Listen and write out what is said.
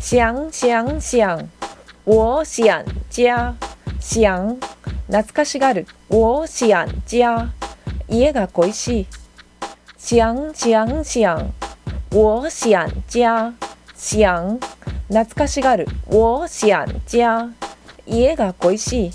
想想想我想家想懐かしがる我想家家が恋しい想想想我想家想懐かしがる我想家家が恋しい